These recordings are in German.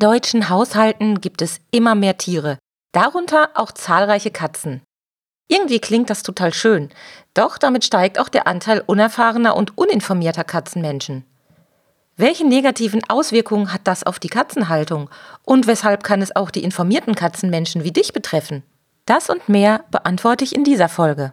deutschen Haushalten gibt es immer mehr Tiere, darunter auch zahlreiche Katzen. Irgendwie klingt das total schön, doch damit steigt auch der Anteil unerfahrener und uninformierter Katzenmenschen. Welche negativen Auswirkungen hat das auf die Katzenhaltung und weshalb kann es auch die informierten Katzenmenschen wie dich betreffen? Das und mehr beantworte ich in dieser Folge.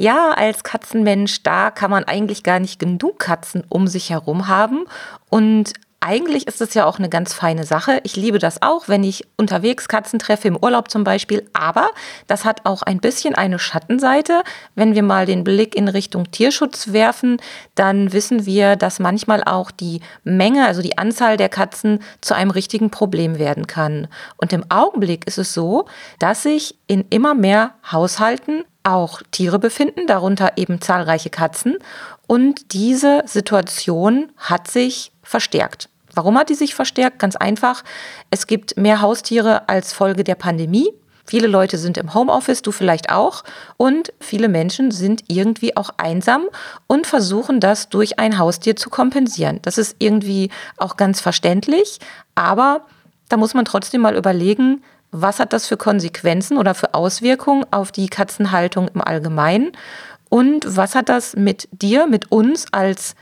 Ja, als Katzenmensch, da kann man eigentlich gar nicht genug Katzen um sich herum haben. Und eigentlich ist es ja auch eine ganz feine Sache. Ich liebe das auch, wenn ich unterwegs Katzen treffe, im Urlaub zum Beispiel. Aber das hat auch ein bisschen eine Schattenseite. Wenn wir mal den Blick in Richtung Tierschutz werfen, dann wissen wir, dass manchmal auch die Menge, also die Anzahl der Katzen zu einem richtigen Problem werden kann. Und im Augenblick ist es so, dass sich in immer mehr Haushalten auch Tiere befinden, darunter eben zahlreiche Katzen. Und diese Situation hat sich verstärkt. Warum hat die sich verstärkt? Ganz einfach. Es gibt mehr Haustiere als Folge der Pandemie. Viele Leute sind im Homeoffice, du vielleicht auch. Und viele Menschen sind irgendwie auch einsam und versuchen das durch ein Haustier zu kompensieren. Das ist irgendwie auch ganz verständlich. Aber da muss man trotzdem mal überlegen, was hat das für Konsequenzen oder für Auswirkungen auf die Katzenhaltung im Allgemeinen? Und was hat das mit dir, mit uns als,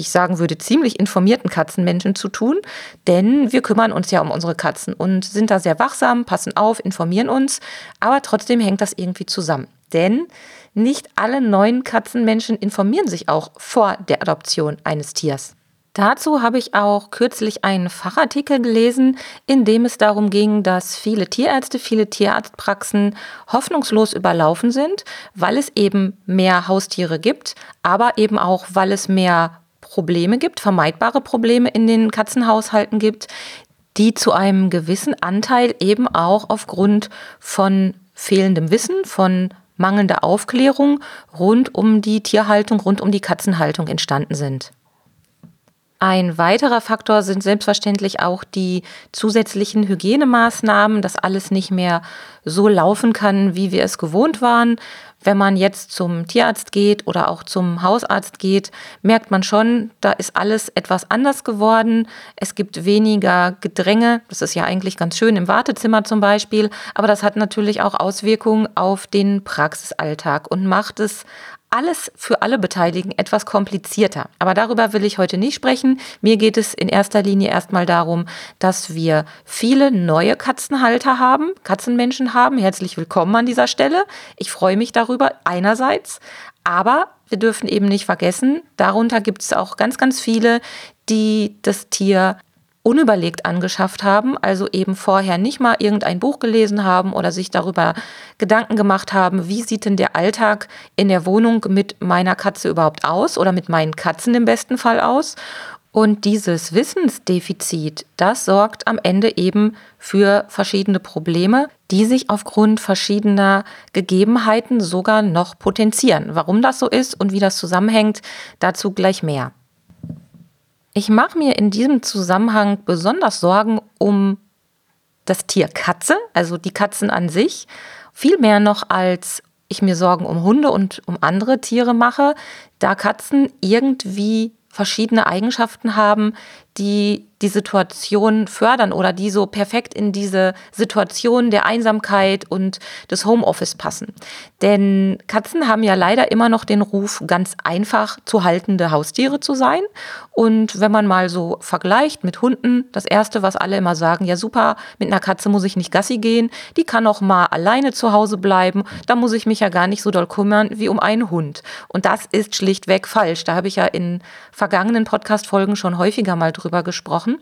ich sagen würde, ziemlich informierten Katzenmenschen zu tun? Denn wir kümmern uns ja um unsere Katzen und sind da sehr wachsam, passen auf, informieren uns, aber trotzdem hängt das irgendwie zusammen. Denn nicht alle neuen Katzenmenschen informieren sich auch vor der Adoption eines Tiers. Dazu habe ich auch kürzlich einen Fachartikel gelesen, in dem es darum ging, dass viele Tierärzte, viele Tierarztpraxen hoffnungslos überlaufen sind, weil es eben mehr Haustiere gibt, aber eben auch, weil es mehr Probleme gibt, vermeidbare Probleme in den Katzenhaushalten gibt, die zu einem gewissen Anteil eben auch aufgrund von fehlendem Wissen, von mangelnder Aufklärung rund um die Tierhaltung, rund um die Katzenhaltung entstanden sind. Ein weiterer Faktor sind selbstverständlich auch die zusätzlichen Hygienemaßnahmen, dass alles nicht mehr so laufen kann, wie wir es gewohnt waren. Wenn man jetzt zum Tierarzt geht oder auch zum Hausarzt geht, merkt man schon, da ist alles etwas anders geworden. Es gibt weniger Gedränge. Das ist ja eigentlich ganz schön im Wartezimmer zum Beispiel. Aber das hat natürlich auch Auswirkungen auf den Praxisalltag und macht es alles für alle Beteiligten etwas komplizierter. Aber darüber will ich heute nicht sprechen. Mir geht es in erster Linie erstmal darum, dass wir viele neue Katzenhalter haben, Katzenmenschen haben. Herzlich willkommen an dieser Stelle. Ich freue mich darüber einerseits, aber wir dürfen eben nicht vergessen, darunter gibt es auch ganz, ganz viele, die das Tier unüberlegt angeschafft haben, also eben vorher nicht mal irgendein Buch gelesen haben oder sich darüber Gedanken gemacht haben, wie sieht denn der Alltag in der Wohnung mit meiner Katze überhaupt aus oder mit meinen Katzen im besten Fall aus. Und dieses Wissensdefizit, das sorgt am Ende eben für verschiedene Probleme, die sich aufgrund verschiedener Gegebenheiten sogar noch potenzieren. Warum das so ist und wie das zusammenhängt, dazu gleich mehr. Ich mache mir in diesem Zusammenhang besonders Sorgen um das Tier Katze, also die Katzen an sich, viel mehr noch als ich mir Sorgen um Hunde und um andere Tiere mache, da Katzen irgendwie verschiedene Eigenschaften haben, die die Situation fördern oder die so perfekt in diese Situation der Einsamkeit und des Homeoffice passen. Denn Katzen haben ja leider immer noch den Ruf, ganz einfach zu haltende Haustiere zu sein. Und wenn man mal so vergleicht mit Hunden, das Erste, was alle immer sagen, ja super, mit einer Katze muss ich nicht Gassi gehen, die kann auch mal alleine zu Hause bleiben, da muss ich mich ja gar nicht so doll kümmern wie um einen Hund. Und das ist schlichtweg falsch. Da habe ich ja in vergangenen Podcast-Folgen schon häufiger mal drüber drüber gesprochen.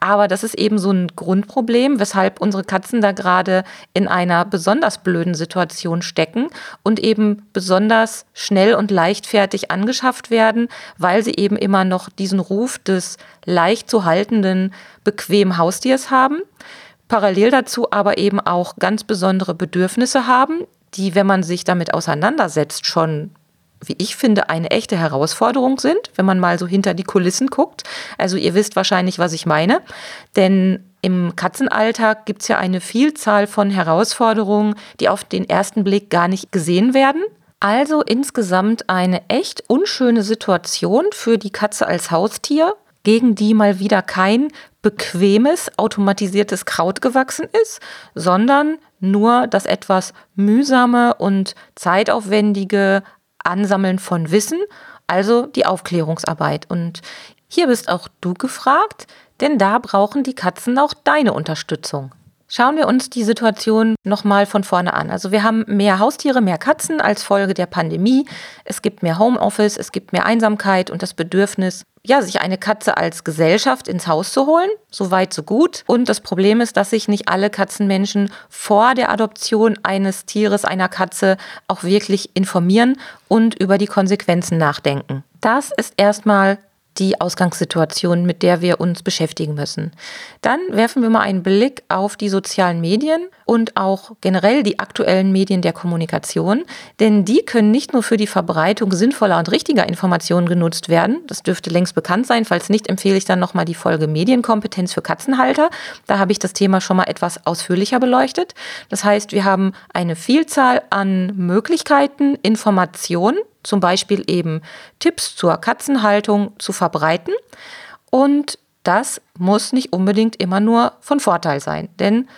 Aber das ist eben so ein Grundproblem, weshalb unsere Katzen da gerade in einer besonders blöden Situation stecken und eben besonders schnell und leichtfertig angeschafft werden, weil sie eben immer noch diesen Ruf des leicht zu haltenden, bequemen Haustiers haben. Parallel dazu aber eben auch ganz besondere Bedürfnisse haben, die, wenn man sich damit auseinandersetzt, schon wie ich finde, eine echte Herausforderung sind, wenn man mal so hinter die Kulissen guckt. Also ihr wisst wahrscheinlich, was ich meine. Denn im Katzenalltag gibt es ja eine Vielzahl von Herausforderungen, die auf den ersten Blick gar nicht gesehen werden. Also insgesamt eine echt unschöne Situation für die Katze als Haustier, gegen die mal wieder kein bequemes, automatisiertes Kraut gewachsen ist, sondern nur das etwas mühsame und zeitaufwendige Ansammeln von Wissen, also die Aufklärungsarbeit. Und hier bist auch du gefragt, denn da brauchen die Katzen auch deine Unterstützung. Schauen wir uns die Situation nochmal von vorne an. Also wir haben mehr Haustiere, mehr Katzen als Folge der Pandemie. Es gibt mehr Homeoffice, es gibt mehr Einsamkeit und das Bedürfnis, ja, sich eine Katze als Gesellschaft ins Haus zu holen. So weit, so gut. Und das Problem ist, dass sich nicht alle Katzenmenschen vor der Adoption eines Tieres, einer Katze, auch wirklich informieren und über die Konsequenzen nachdenken. Das ist erstmal die Ausgangssituation, mit der wir uns beschäftigen müssen. Dann werfen wir mal einen Blick auf die sozialen Medien und auch generell die aktuellen Medien der Kommunikation, denn die können nicht nur für die Verbreitung sinnvoller und richtiger Informationen genutzt werden, das dürfte längst bekannt sein, falls nicht empfehle ich dann nochmal die Folge Medienkompetenz für Katzenhalter, da habe ich das Thema schon mal etwas ausführlicher beleuchtet. Das heißt, wir haben eine Vielzahl an Möglichkeiten, Informationen zum Beispiel eben Tipps zur Katzenhaltung zu verbreiten. Und das muss nicht unbedingt immer nur von Vorteil sein. Denn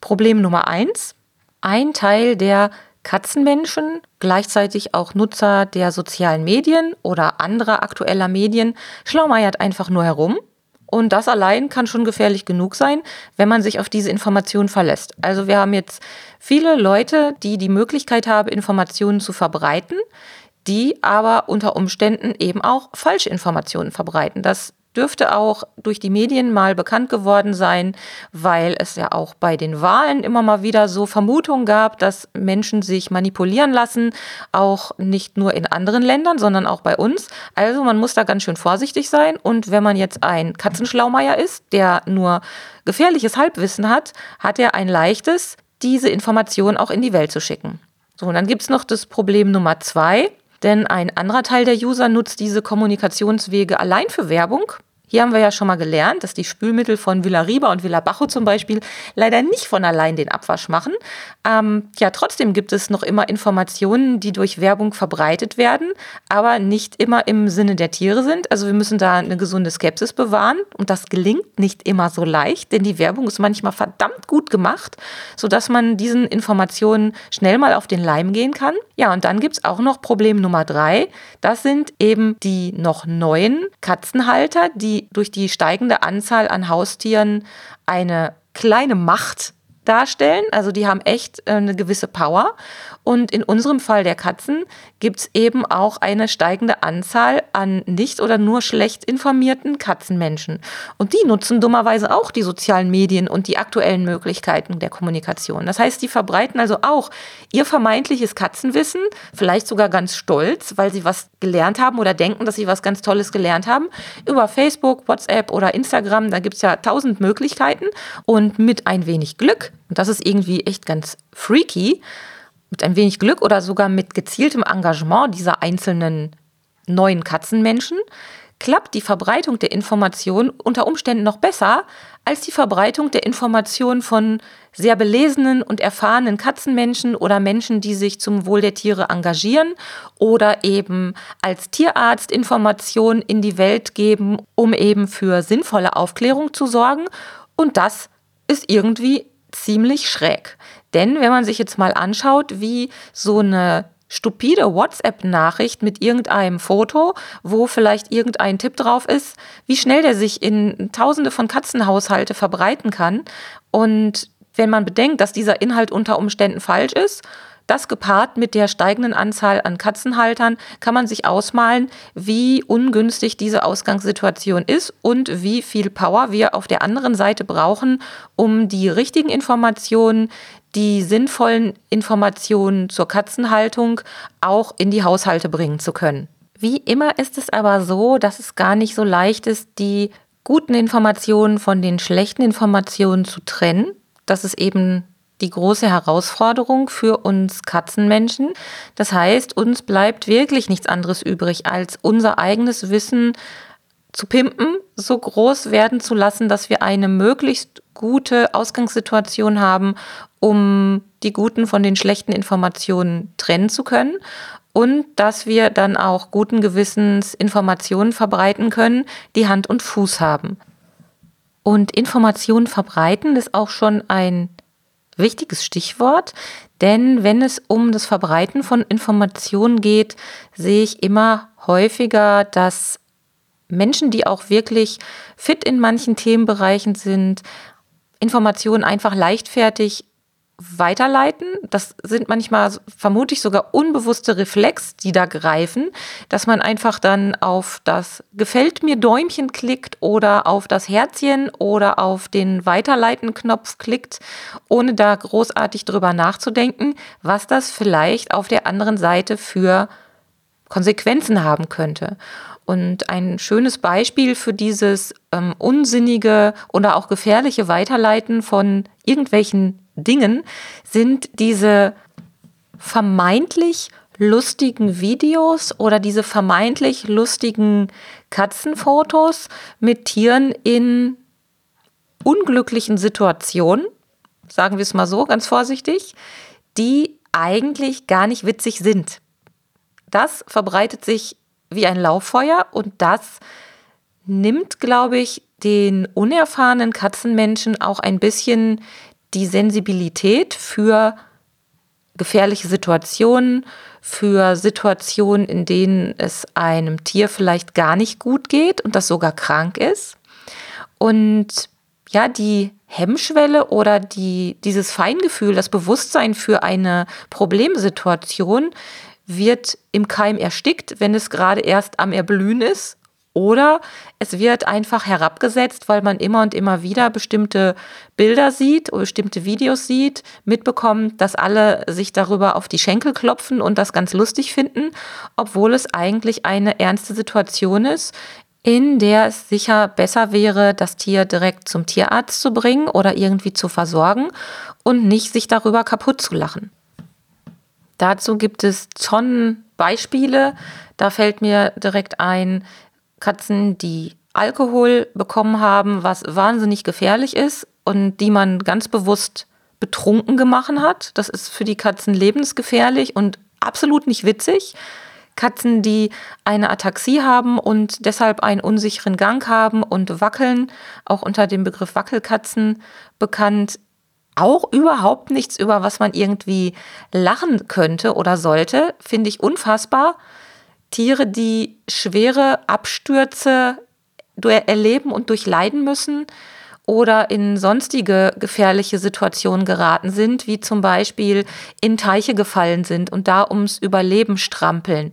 Problem Nummer eins, ein Teil der Katzenmenschen, gleichzeitig auch Nutzer der sozialen Medien oder anderer aktueller Medien, schlaumeiert einfach nur herum. Und das allein kann schon gefährlich genug sein, wenn man sich auf diese Informationen verlässt. Also wir haben jetzt viele Leute, die die Möglichkeit haben, Informationen zu verbreiten, die aber unter Umständen eben auch Falschinformationen verbreiten. Das dürfte auch durch die Medien mal bekannt geworden sein, weil es ja auch bei den Wahlen immer mal wieder so Vermutungen gab, dass Menschen sich manipulieren lassen, auch nicht nur in anderen Ländern, sondern auch bei uns. Also man muss da ganz schön vorsichtig sein und wenn man jetzt ein Katzenschlaumeier ist, der nur gefährliches Halbwissen hat, hat er ein leichtes, diese Information auch in die Welt zu schicken. So, und dann gibt es noch das Problem Nummer zwei. Denn ein anderer Teil der User nutzt diese Kommunikationswege allein für Werbung hier haben wir ja schon mal gelernt, dass die Spülmittel von Villariba und Villabajo zum Beispiel leider nicht von allein den Abwasch machen. Ähm, ja, trotzdem gibt es noch immer Informationen, die durch Werbung verbreitet werden, aber nicht immer im Sinne der Tiere sind. Also wir müssen da eine gesunde Skepsis bewahren und das gelingt nicht immer so leicht, denn die Werbung ist manchmal verdammt gut gemacht, sodass man diesen Informationen schnell mal auf den Leim gehen kann. Ja, und dann gibt es auch noch Problem Nummer drei. Das sind eben die noch neuen Katzenhalter, die durch die steigende Anzahl an Haustieren eine kleine Macht darstellen. Also die haben echt äh, eine gewisse Power. Und in unserem Fall der Katzen gibt es eben auch eine steigende Anzahl an nicht oder nur schlecht informierten Katzenmenschen. Und die nutzen dummerweise auch die sozialen Medien und die aktuellen Möglichkeiten der Kommunikation. Das heißt, die verbreiten also auch ihr vermeintliches Katzenwissen, vielleicht sogar ganz stolz, weil sie was gelernt haben oder denken, dass sie was ganz Tolles gelernt haben, über Facebook, WhatsApp oder Instagram. Da gibt es ja tausend Möglichkeiten. Und mit ein wenig Glück, und das ist irgendwie echt ganz freaky, mit ein wenig Glück oder sogar mit gezieltem Engagement dieser einzelnen neuen Katzenmenschen klappt die Verbreitung der Information unter Umständen noch besser als die Verbreitung der Information von sehr belesenen und erfahrenen Katzenmenschen oder Menschen, die sich zum Wohl der Tiere engagieren oder eben als Tierarzt Informationen in die Welt geben, um eben für sinnvolle Aufklärung zu sorgen. Und das ist irgendwie ziemlich schräg. Denn wenn man sich jetzt mal anschaut, wie so eine stupide WhatsApp-Nachricht mit irgendeinem Foto, wo vielleicht irgendein Tipp drauf ist, wie schnell der sich in tausende von Katzenhaushalte verbreiten kann. Und wenn man bedenkt, dass dieser Inhalt unter Umständen falsch ist, das gepaart mit der steigenden Anzahl an Katzenhaltern kann man sich ausmalen, wie ungünstig diese Ausgangssituation ist und wie viel Power wir auf der anderen Seite brauchen, um die richtigen Informationen, die sinnvollen Informationen zur Katzenhaltung auch in die Haushalte bringen zu können. Wie immer ist es aber so, dass es gar nicht so leicht ist, die guten Informationen von den schlechten Informationen zu trennen. Das ist eben die große Herausforderung für uns Katzenmenschen. Das heißt, uns bleibt wirklich nichts anderes übrig, als unser eigenes Wissen zu pimpen, so groß werden zu lassen, dass wir eine möglichst gute Ausgangssituation haben, um die guten von den schlechten Informationen trennen zu können und dass wir dann auch guten Gewissens Informationen verbreiten können, die Hand und Fuß haben. Und Informationen verbreiten ist auch schon ein wichtiges Stichwort, denn wenn es um das Verbreiten von Informationen geht, sehe ich immer häufiger, dass Menschen, die auch wirklich fit in manchen Themenbereichen sind, Informationen einfach leichtfertig weiterleiten. Das sind manchmal vermutlich sogar unbewusste Reflex, die da greifen, dass man einfach dann auf das Gefällt mir Däumchen klickt oder auf das Herzchen oder auf den Weiterleiten-Knopf klickt, ohne da großartig drüber nachzudenken, was das vielleicht auf der anderen Seite für Konsequenzen haben könnte. Und ein schönes Beispiel für dieses ähm, unsinnige oder auch gefährliche Weiterleiten von irgendwelchen Dingen sind diese vermeintlich lustigen Videos oder diese vermeintlich lustigen Katzenfotos mit Tieren in unglücklichen Situationen, sagen wir es mal so ganz vorsichtig, die eigentlich gar nicht witzig sind. Das verbreitet sich wie ein Lauffeuer und das nimmt, glaube ich, den unerfahrenen Katzenmenschen auch ein bisschen die Sensibilität für gefährliche Situationen, für Situationen, in denen es einem Tier vielleicht gar nicht gut geht und das sogar krank ist. Und ja, die Hemmschwelle oder die, dieses Feingefühl, das Bewusstsein für eine Problemsituation wird im Keim erstickt, wenn es gerade erst am Erblühen ist. Oder es wird einfach herabgesetzt, weil man immer und immer wieder bestimmte Bilder sieht oder bestimmte Videos sieht, mitbekommt, dass alle sich darüber auf die Schenkel klopfen und das ganz lustig finden, obwohl es eigentlich eine ernste Situation ist, in der es sicher besser wäre, das Tier direkt zum Tierarzt zu bringen oder irgendwie zu versorgen und nicht sich darüber kaputt zu lachen. Dazu gibt es Tonnen Beispiele. Da fällt mir direkt ein, Katzen, die Alkohol bekommen haben, was wahnsinnig gefährlich ist und die man ganz bewusst betrunken gemacht hat. Das ist für die Katzen lebensgefährlich und absolut nicht witzig. Katzen, die eine Ataxie haben und deshalb einen unsicheren Gang haben und wackeln, auch unter dem Begriff Wackelkatzen bekannt, auch überhaupt nichts, über was man irgendwie lachen könnte oder sollte, finde ich unfassbar. Tiere, die schwere Abstürze erleben und durchleiden müssen oder in sonstige gefährliche Situationen geraten sind, wie zum Beispiel in Teiche gefallen sind und da ums Überleben strampeln.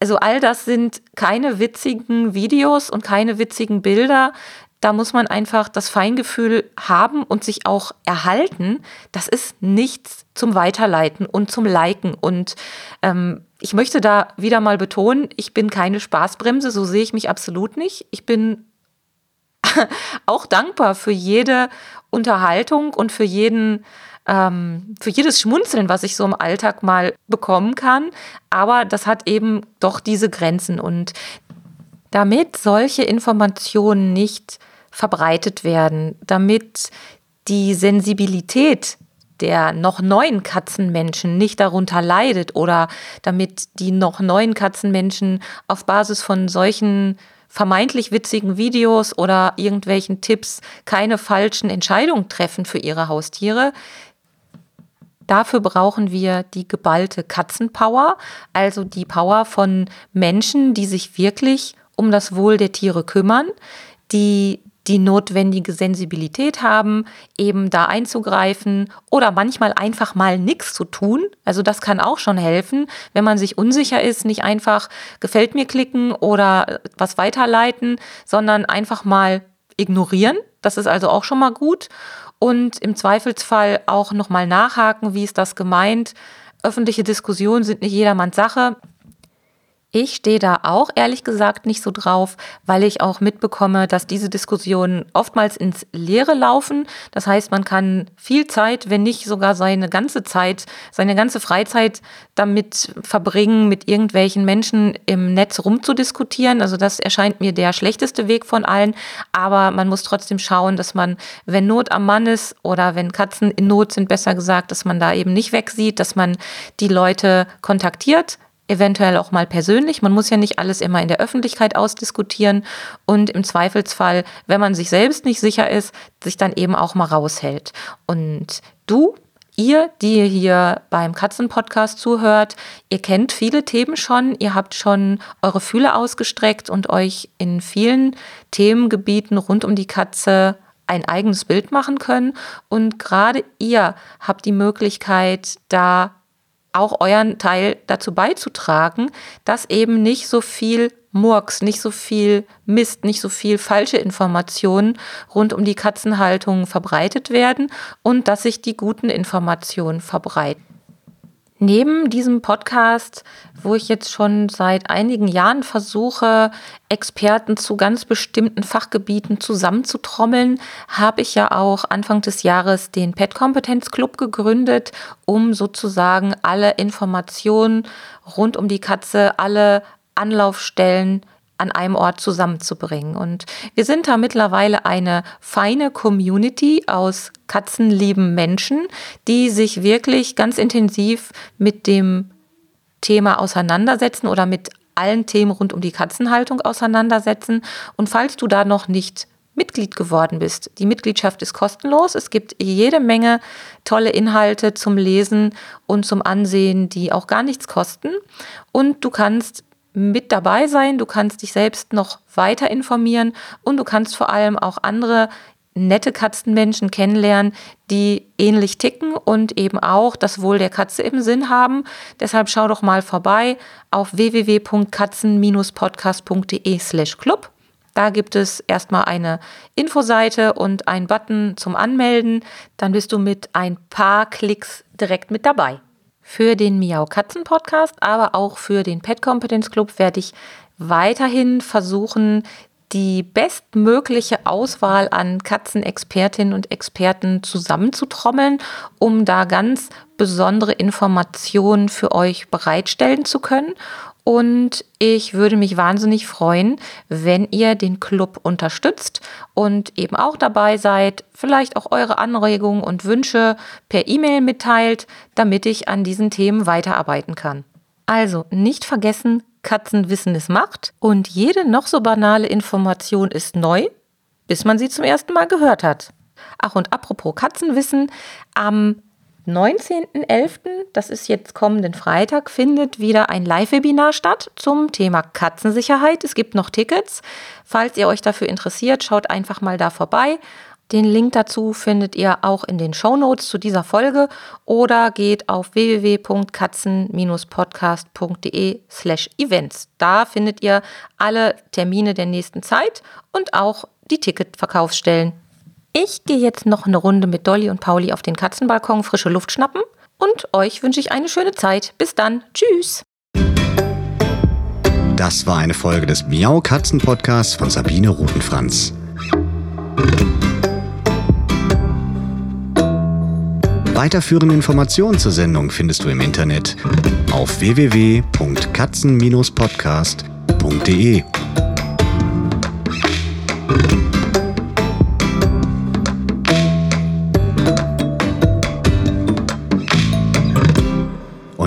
Also all das sind keine witzigen Videos und keine witzigen Bilder, da muss man einfach das Feingefühl haben und sich auch erhalten. Das ist nichts zum Weiterleiten und zum Liken. Und ähm, ich möchte da wieder mal betonen, ich bin keine Spaßbremse, so sehe ich mich absolut nicht. Ich bin auch dankbar für jede Unterhaltung und für jeden ähm, für jedes Schmunzeln, was ich so im Alltag mal bekommen kann. Aber das hat eben doch diese Grenzen. Und damit solche Informationen nicht verbreitet werden, damit die Sensibilität der noch neuen Katzenmenschen nicht darunter leidet oder damit die noch neuen Katzenmenschen auf Basis von solchen vermeintlich witzigen Videos oder irgendwelchen Tipps keine falschen Entscheidungen treffen für ihre Haustiere. Dafür brauchen wir die geballte Katzenpower, also die Power von Menschen, die sich wirklich um das Wohl der Tiere kümmern, die die notwendige Sensibilität haben, eben da einzugreifen oder manchmal einfach mal nichts zu tun. Also das kann auch schon helfen, wenn man sich unsicher ist, nicht einfach gefällt mir klicken oder was weiterleiten, sondern einfach mal ignorieren. Das ist also auch schon mal gut. Und im Zweifelsfall auch nochmal nachhaken, wie ist das gemeint. Öffentliche Diskussionen sind nicht jedermanns Sache. Ich stehe da auch ehrlich gesagt nicht so drauf, weil ich auch mitbekomme, dass diese Diskussionen oftmals ins Leere laufen. Das heißt, man kann viel Zeit, wenn nicht sogar seine ganze Zeit, seine ganze Freizeit damit verbringen, mit irgendwelchen Menschen im Netz rumzudiskutieren. Also das erscheint mir der schlechteste Weg von allen. Aber man muss trotzdem schauen, dass man, wenn Not am Mann ist oder wenn Katzen in Not sind, besser gesagt, dass man da eben nicht wegsieht, dass man die Leute kontaktiert eventuell auch mal persönlich. Man muss ja nicht alles immer in der Öffentlichkeit ausdiskutieren und im Zweifelsfall, wenn man sich selbst nicht sicher ist, sich dann eben auch mal raushält. Und du, ihr, die ihr hier beim Katzenpodcast zuhört, ihr kennt viele Themen schon, ihr habt schon eure Fühle ausgestreckt und euch in vielen Themengebieten rund um die Katze ein eigenes Bild machen können. Und gerade ihr habt die Möglichkeit, da auch euren Teil dazu beizutragen, dass eben nicht so viel Murks, nicht so viel Mist, nicht so viel falsche Informationen rund um die Katzenhaltung verbreitet werden und dass sich die guten Informationen verbreiten. Neben diesem Podcast, wo ich jetzt schon seit einigen Jahren versuche, Experten zu ganz bestimmten Fachgebieten zusammenzutrommeln, habe ich ja auch Anfang des Jahres den Pet Kompetenz Club gegründet, um sozusagen alle Informationen rund um die Katze, alle Anlaufstellen an einem Ort zusammenzubringen. Und wir sind da mittlerweile eine feine Community aus katzenlieben Menschen, die sich wirklich ganz intensiv mit dem Thema auseinandersetzen oder mit allen Themen rund um die Katzenhaltung auseinandersetzen. Und falls du da noch nicht Mitglied geworden bist. Die Mitgliedschaft ist kostenlos. Es gibt jede Menge tolle Inhalte zum Lesen und zum Ansehen, die auch gar nichts kosten. Und du kannst mit dabei sein, du kannst dich selbst noch weiter informieren und du kannst vor allem auch andere nette Katzenmenschen kennenlernen, die ähnlich ticken und eben auch das Wohl der Katze im Sinn haben. Deshalb schau doch mal vorbei auf www.katzen-podcast.de slash club. Da gibt es erstmal eine Infoseite und einen Button zum Anmelden. Dann bist du mit ein paar Klicks direkt mit dabei. Für den Miau Katzen Podcast, aber auch für den Pet Competence Club werde ich weiterhin versuchen, die bestmögliche Auswahl an Katzenexpertinnen und Experten zusammenzutrommeln, um da ganz besondere Informationen für euch bereitstellen zu können und ich würde mich wahnsinnig freuen, wenn ihr den Club unterstützt und eben auch dabei seid, vielleicht auch eure Anregungen und Wünsche per E-Mail mitteilt, damit ich an diesen Themen weiterarbeiten kann. Also nicht vergessen, Katzenwissen ist Macht und jede noch so banale Information ist neu, bis man sie zum ersten Mal gehört hat. Ach und apropos Katzenwissen, am 19.11., das ist jetzt kommenden Freitag, findet wieder ein Live-Webinar statt zum Thema Katzensicherheit. Es gibt noch Tickets. Falls ihr euch dafür interessiert, schaut einfach mal da vorbei. Den Link dazu findet ihr auch in den Show Notes zu dieser Folge oder geht auf www.katzen-podcast.de slash events. Da findet ihr alle Termine der nächsten Zeit und auch die Ticketverkaufsstellen. Ich gehe jetzt noch eine Runde mit Dolly und Pauli auf den Katzenbalkon frische Luft schnappen und euch wünsche ich eine schöne Zeit. Bis dann. Tschüss. Das war eine Folge des Miau Katzen Podcasts von Sabine Rutenfranz. Weiterführende Informationen zur Sendung findest du im Internet auf www.katzen-podcast.de.